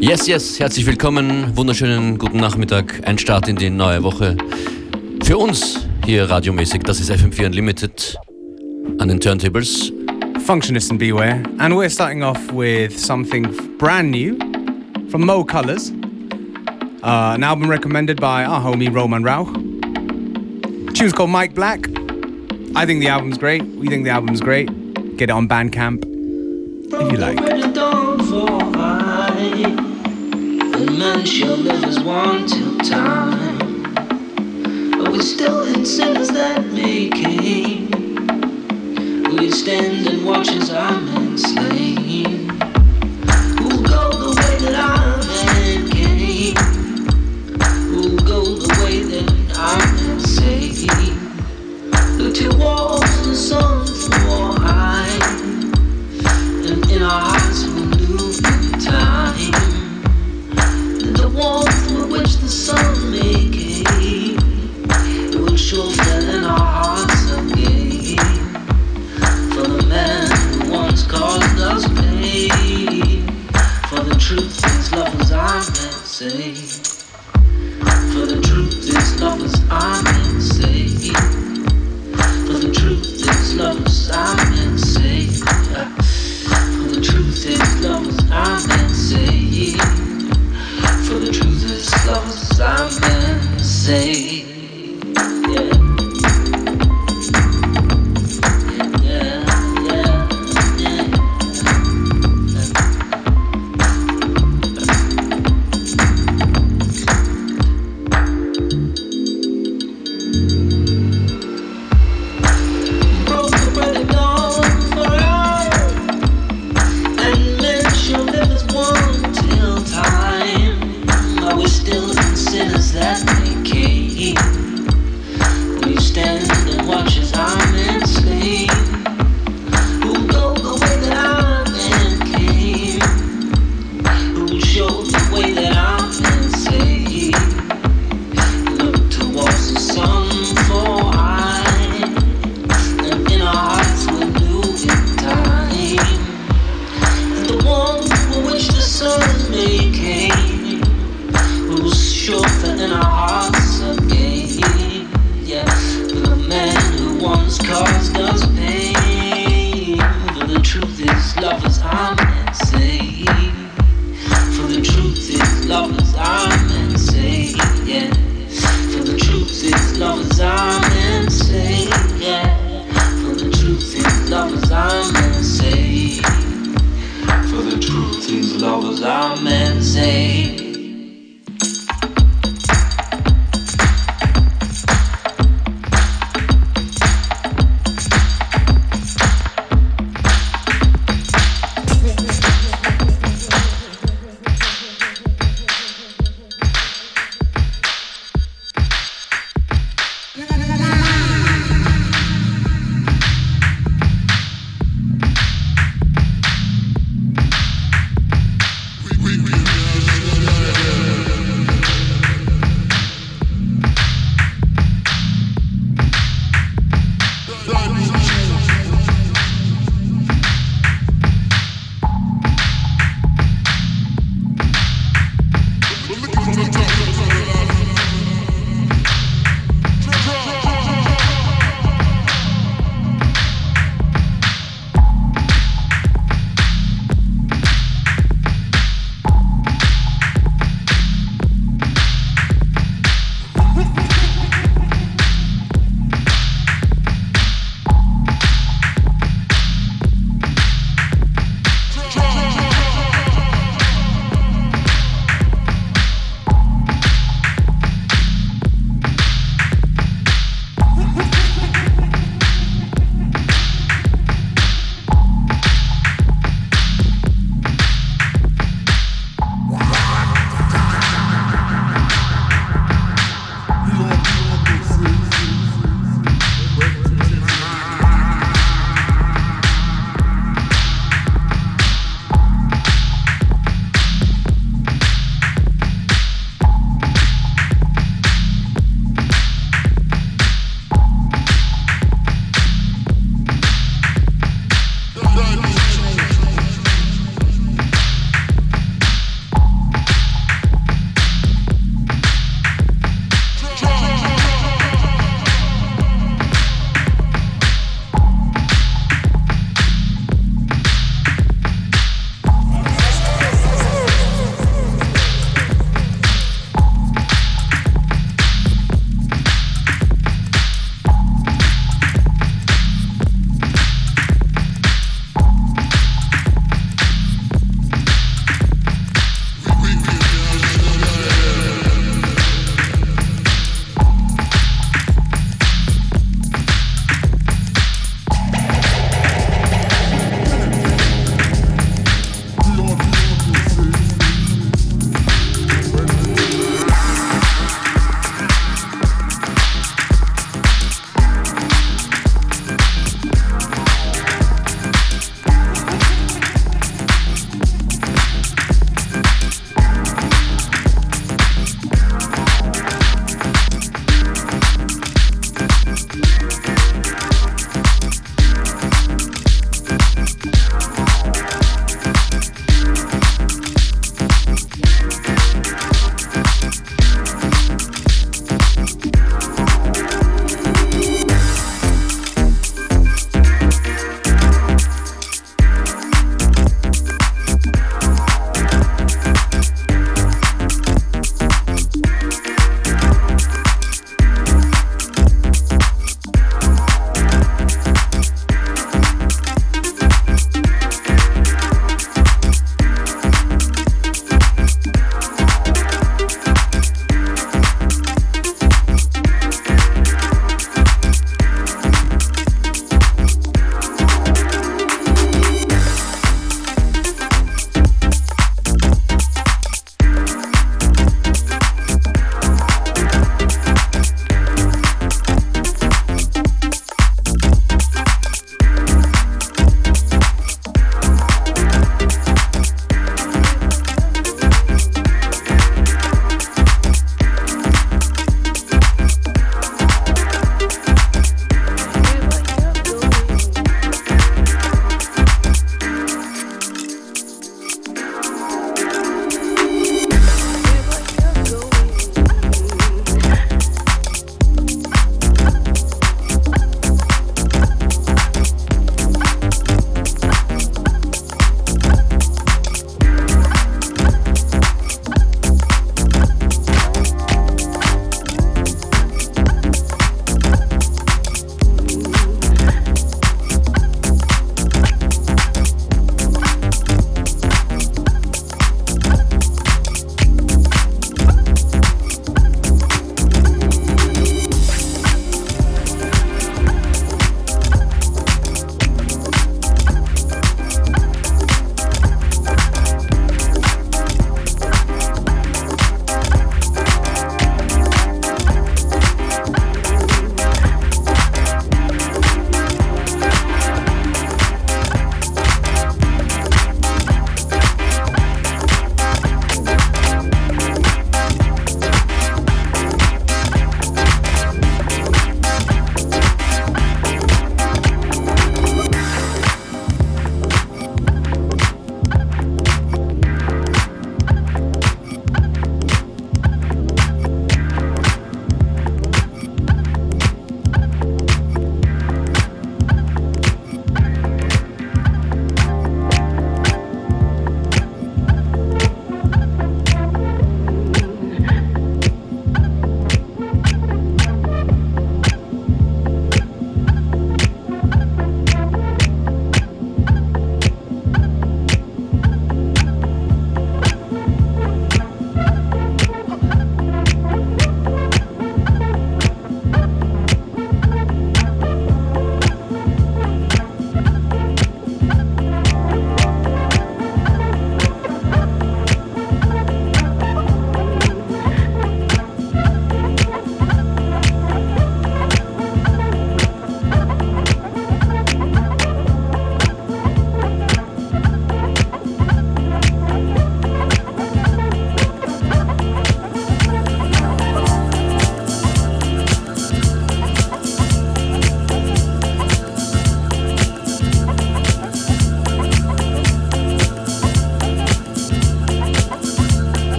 Yes, yes, herzlich willkommen, wunderschönen guten Nachmittag, ein Start in die neue Woche. Für uns hier radiomäßig, das ist FM4 Unlimited an den Turntables. Functionist and Beware, and we're starting off with something brand new from Mo Kolours, uh, an album recommended by our homie Roman Rauch. tune's called Mike Black. I think the album's great. We think the album's great. Get it on Bandcamp if you like. Man shall live as one till time. But we're still in sins that may came. We stand and watch as our men slain. Who'll go the way that our men came? Who'll go the way that our men say? Look to walls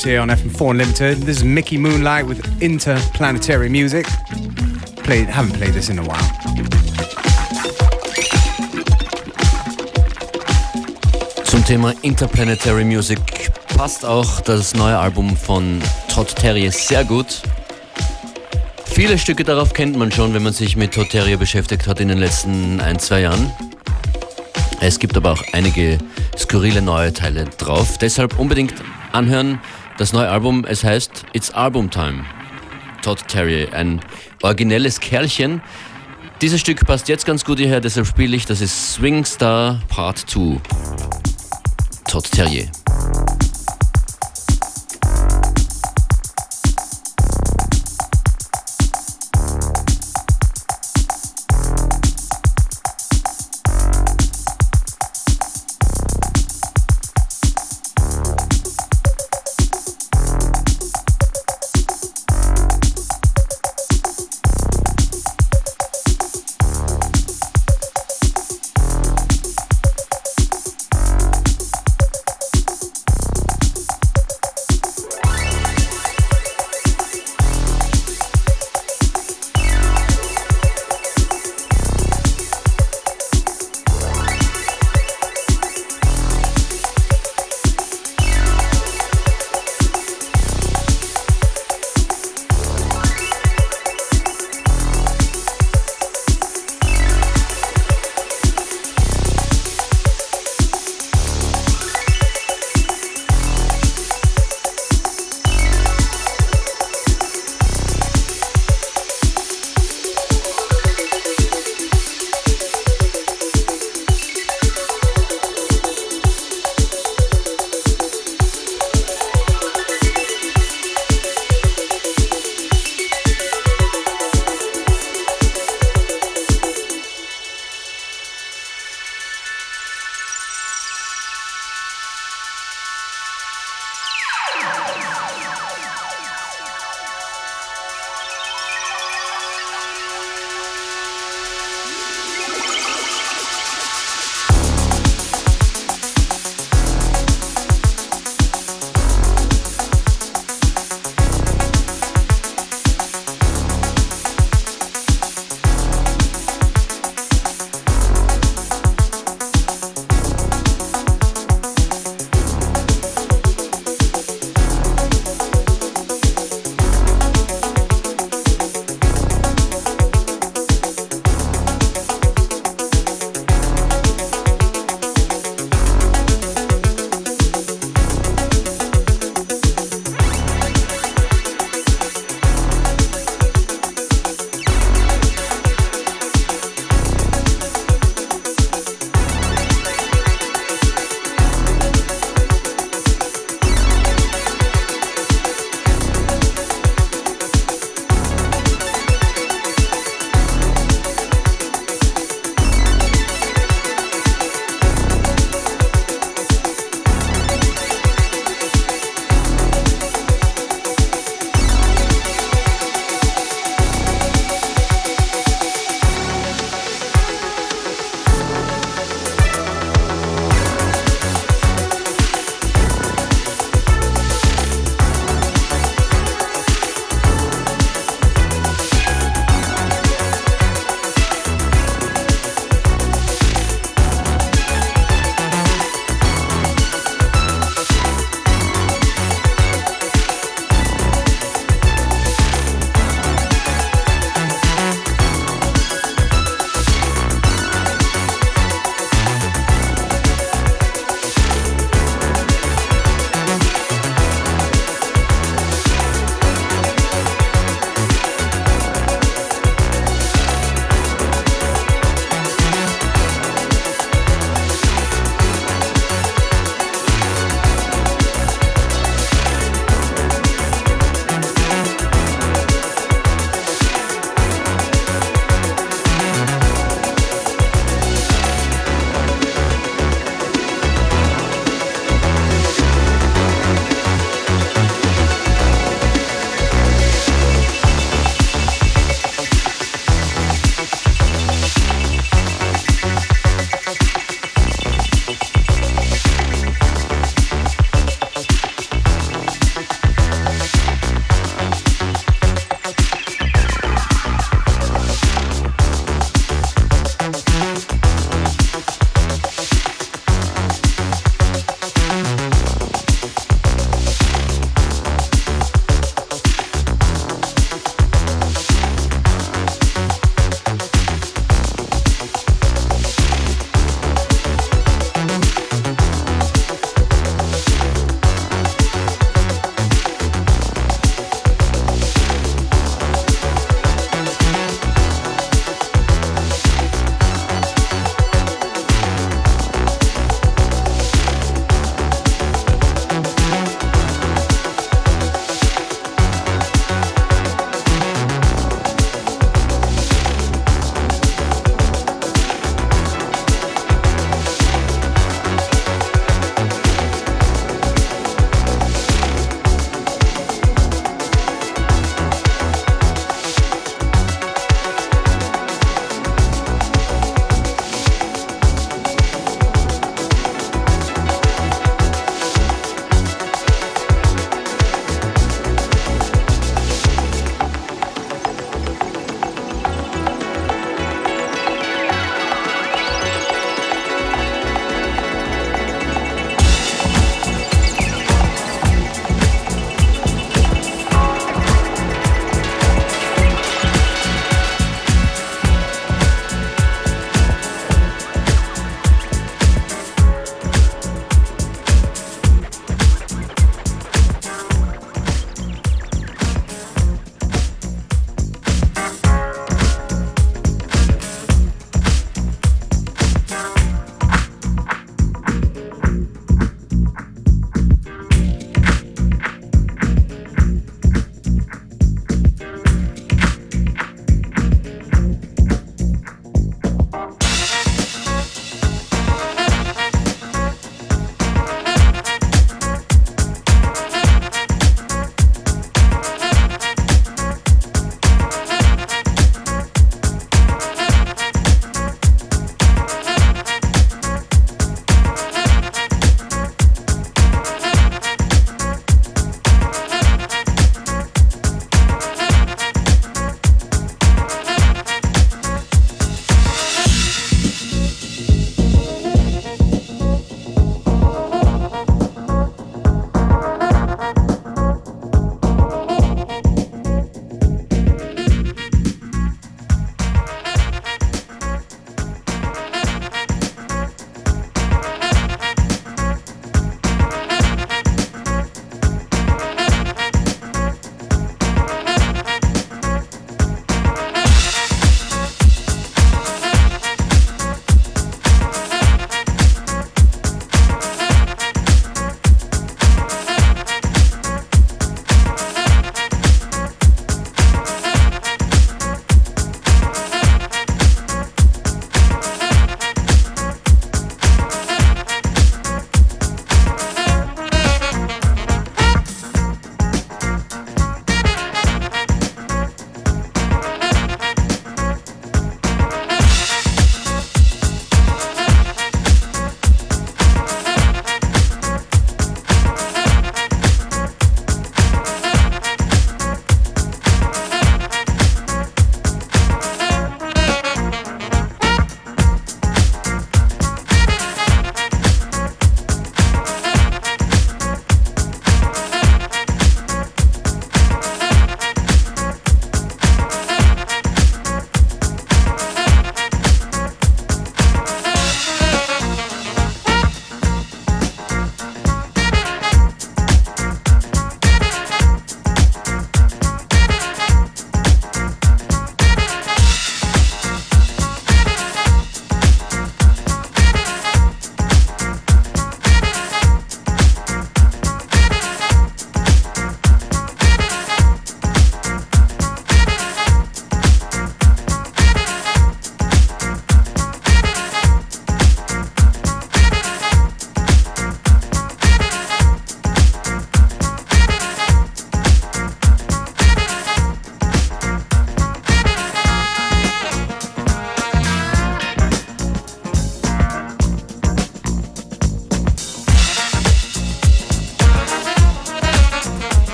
vibes here on FM4 Unlimited. This is Mickey Moonlight with Interplanetary Music. Played, haven't played this in a while. Zum Thema Interplanetary Music passt auch das neue Album von Todd Terry sehr gut. Viele Stücke darauf kennt man schon, wenn man sich mit Todd Terry beschäftigt hat in den letzten ein, zwei Jahren. Es gibt aber auch einige skurrile neue Teile drauf. Deshalb unbedingt anhören. Das neue Album, es heißt It's Album Time. Todd Terry, ein originelles Kerlchen. Dieses Stück passt jetzt ganz gut hierher, deshalb spiele ich. Das ist Swing Star Part 2. Todd Terrier.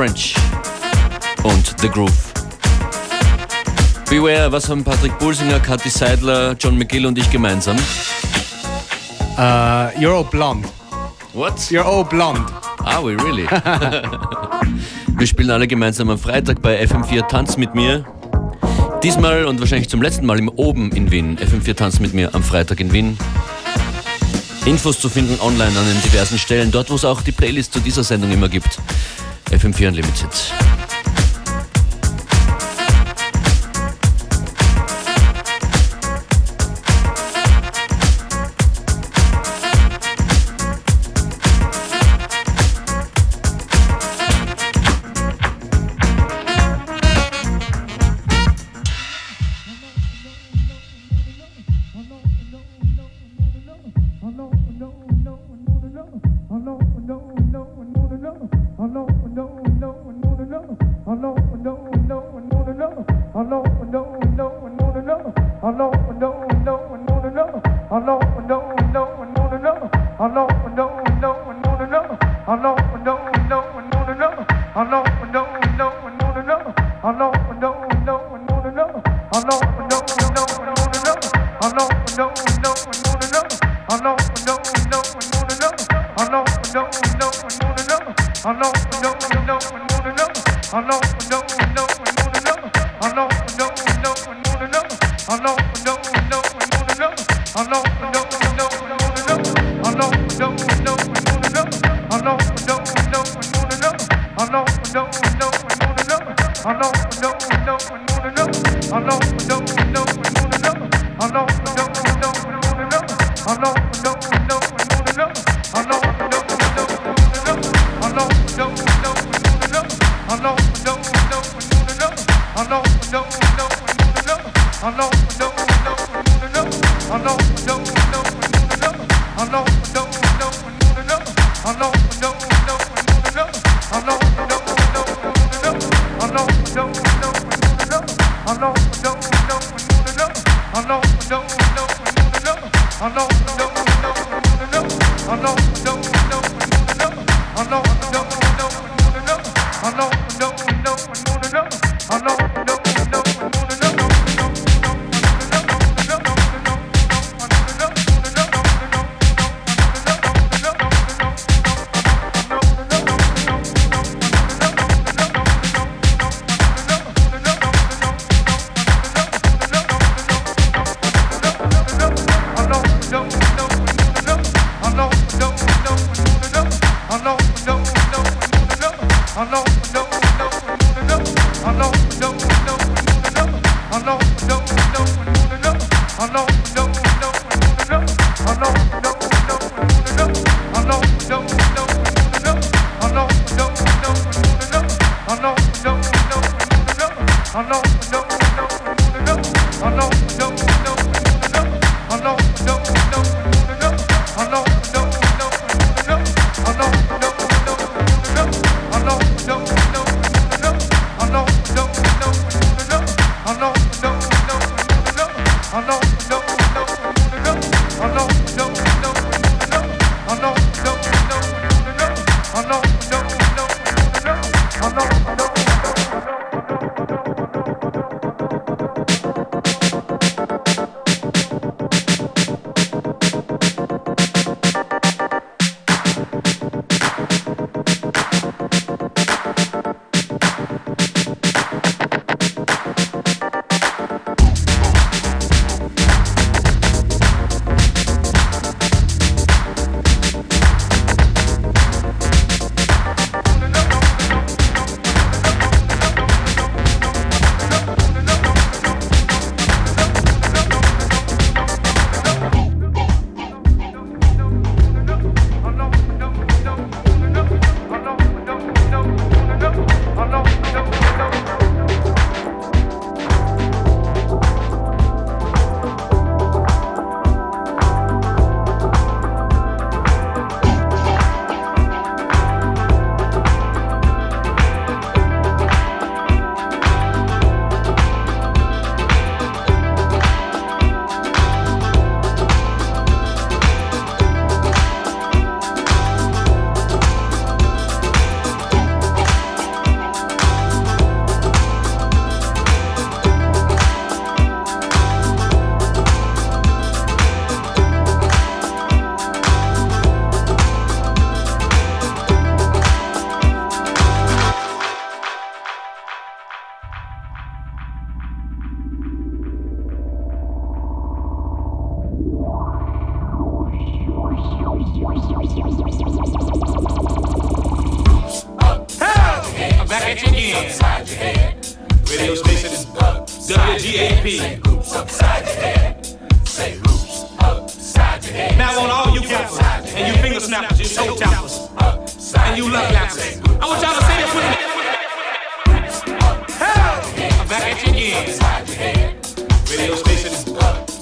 French und The Groove. Beware, was haben Patrick Bulsinger, Kathi Seidler, John McGill und ich gemeinsam? Uh, you're all blonde. What? You're all blonde. Are we really? Wir spielen alle gemeinsam am Freitag bei FM4 Tanz mit mir. Diesmal und wahrscheinlich zum letzten Mal im Oben in Wien. FM4 Tanz mit mir am Freitag in Wien. Infos zu finden online an den diversen Stellen, dort wo es auch die Playlist zu dieser Sendung immer gibt. FM4 Unlimited.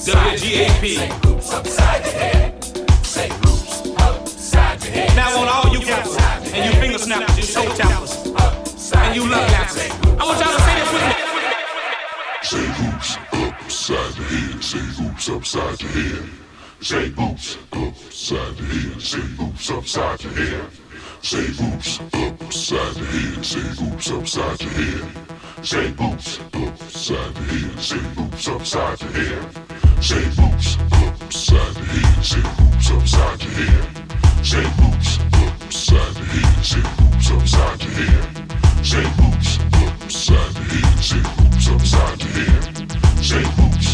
WGAP. Say hoops upside your head. Say hoops upside your head. Now on all you gappers and you finger snappers, you toe tappers, and you love lappers. I want y'all to say this with me. Say hoops upside the head. Say hoops upside your head. Say hoops upside the head. Say hoops upside your head. Say hoops upside the head. Say hoops upside your head. Say hoops upside the head. Say hoops upside the head. Say hoops upside the head. Say hoops upside the head. Say hoops upside the head. Say hoops upside the head. Say hoops upside the head. Say hoops upside the head. Say hoops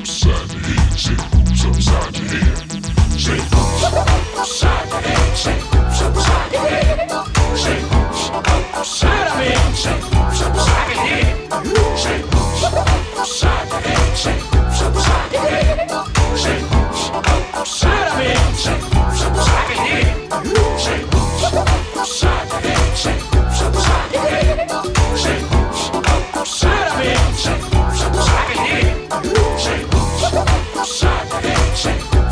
upside the head. Say. Say upside the head. Shake, shake,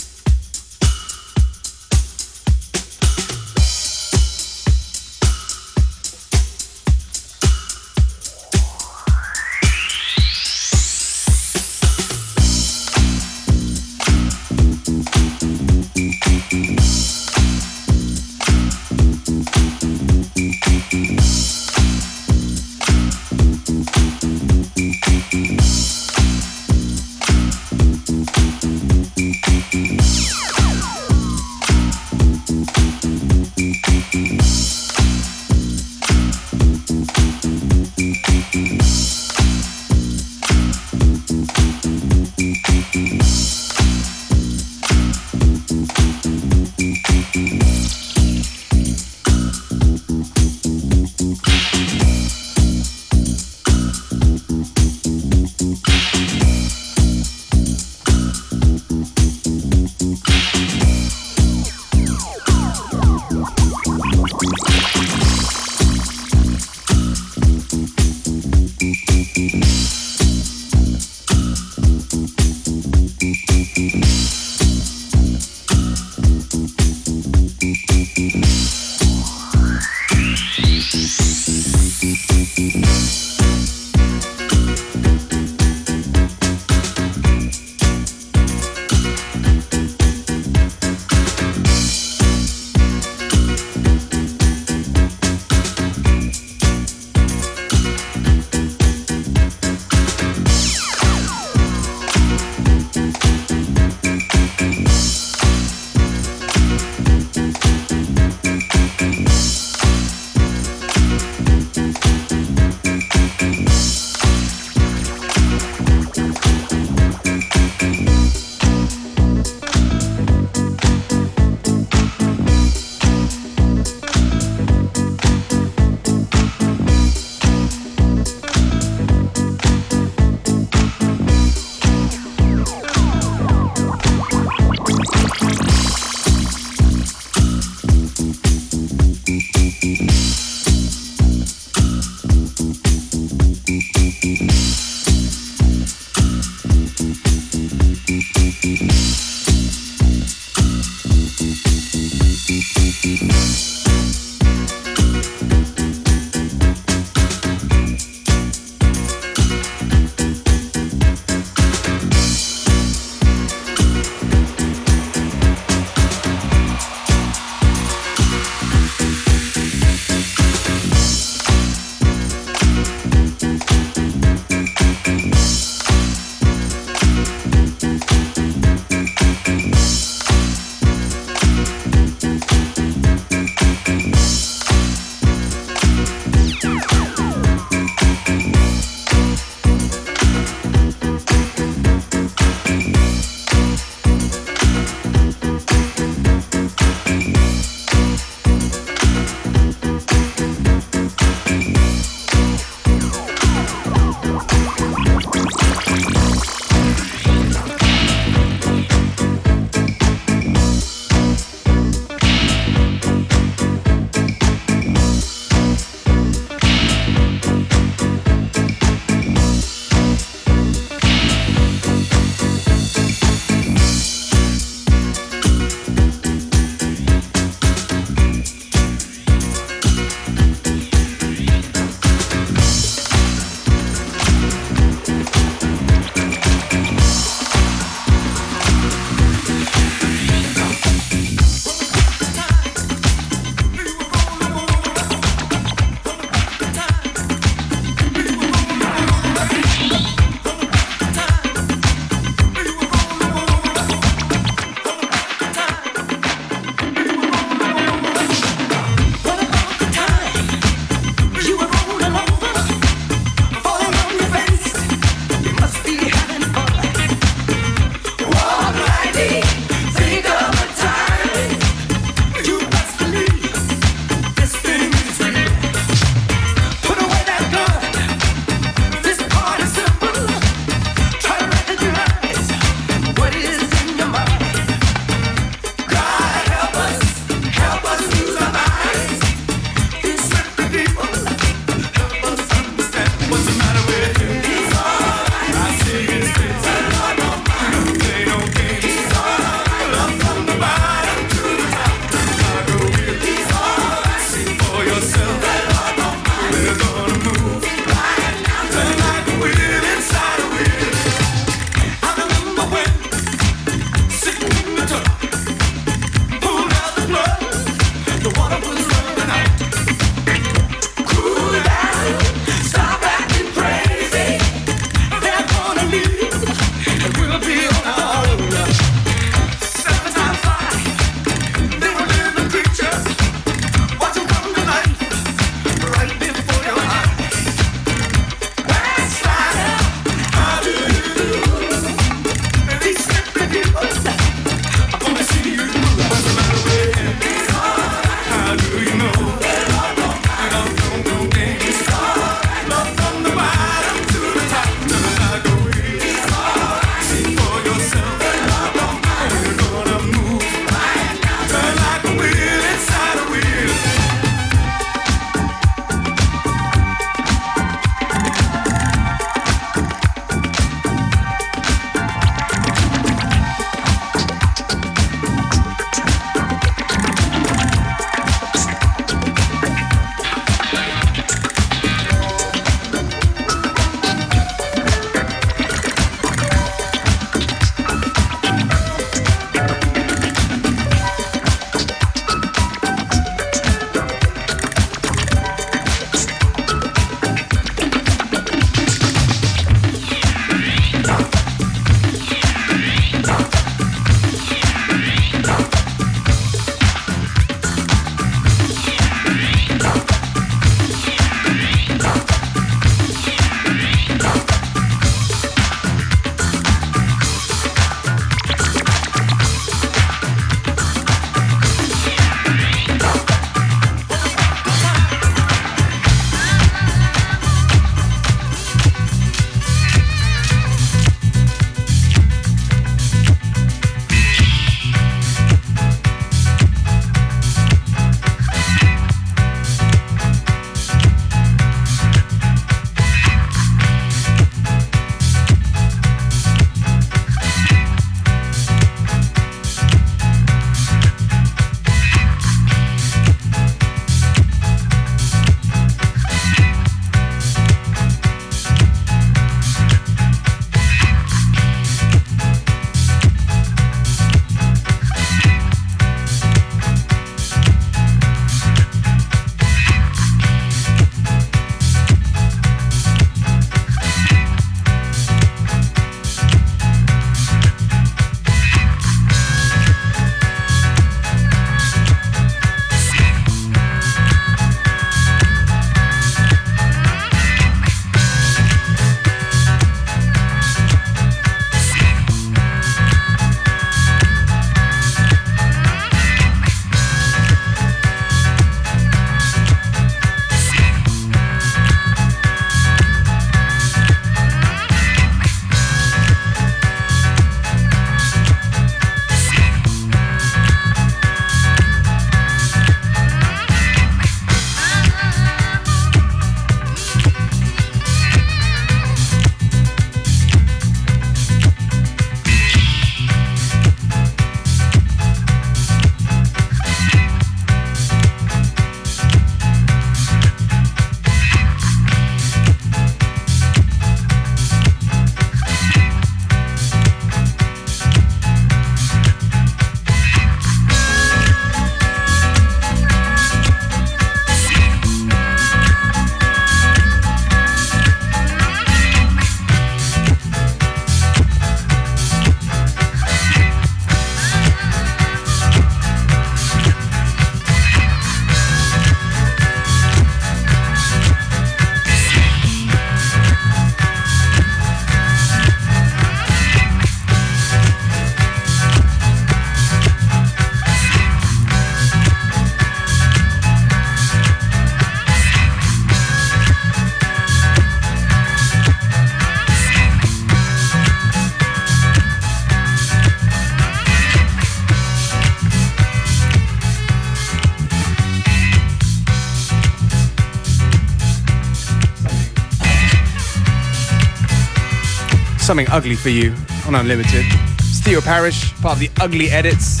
something ugly for you on Unlimited. It's Theo Parrish, part of the Ugly Edits.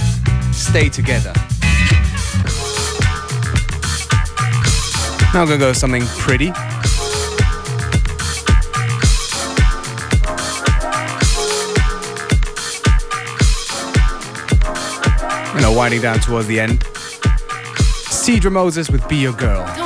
Stay together. Now I'm gonna go with something pretty. You know, winding down towards the end. Teedra Moses with Be Your Girl.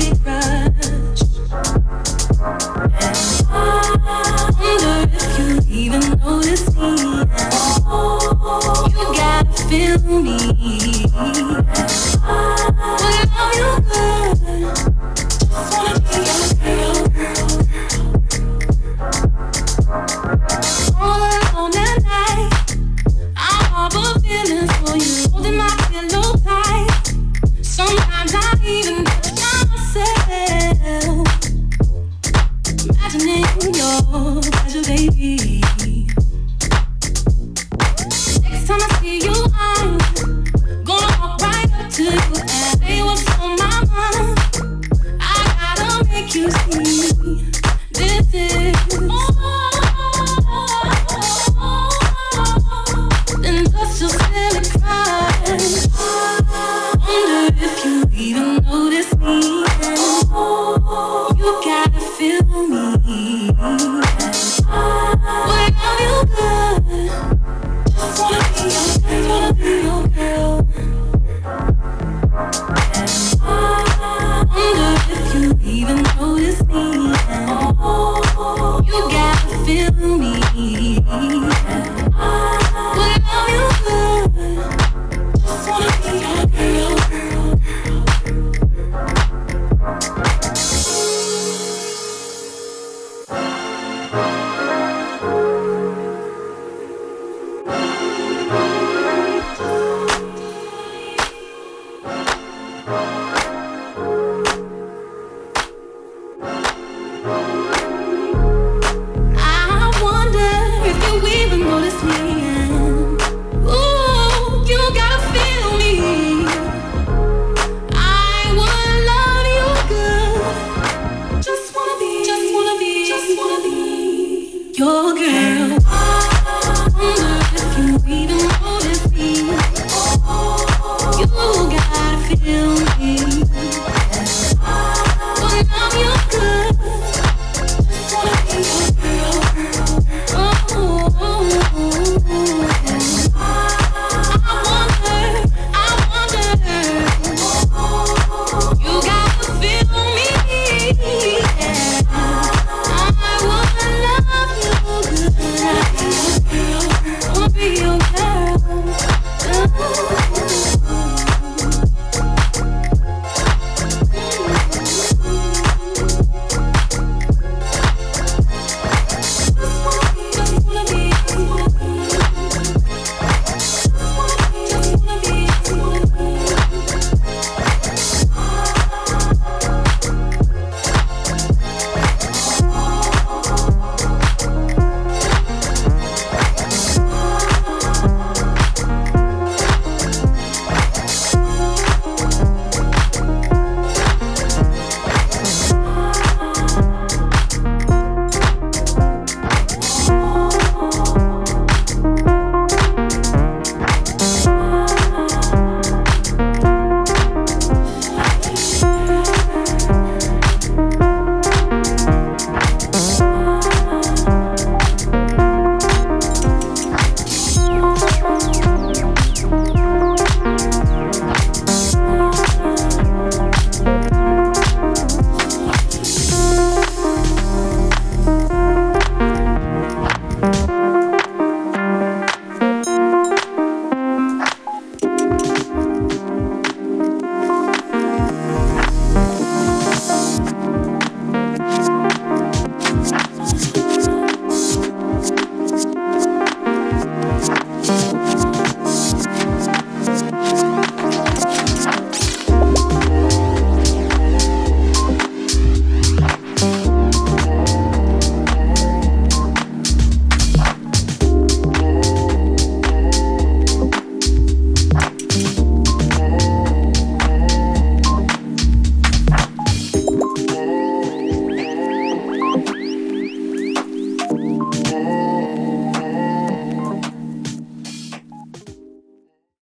me. Well, now you even notice me. You gotta feel me.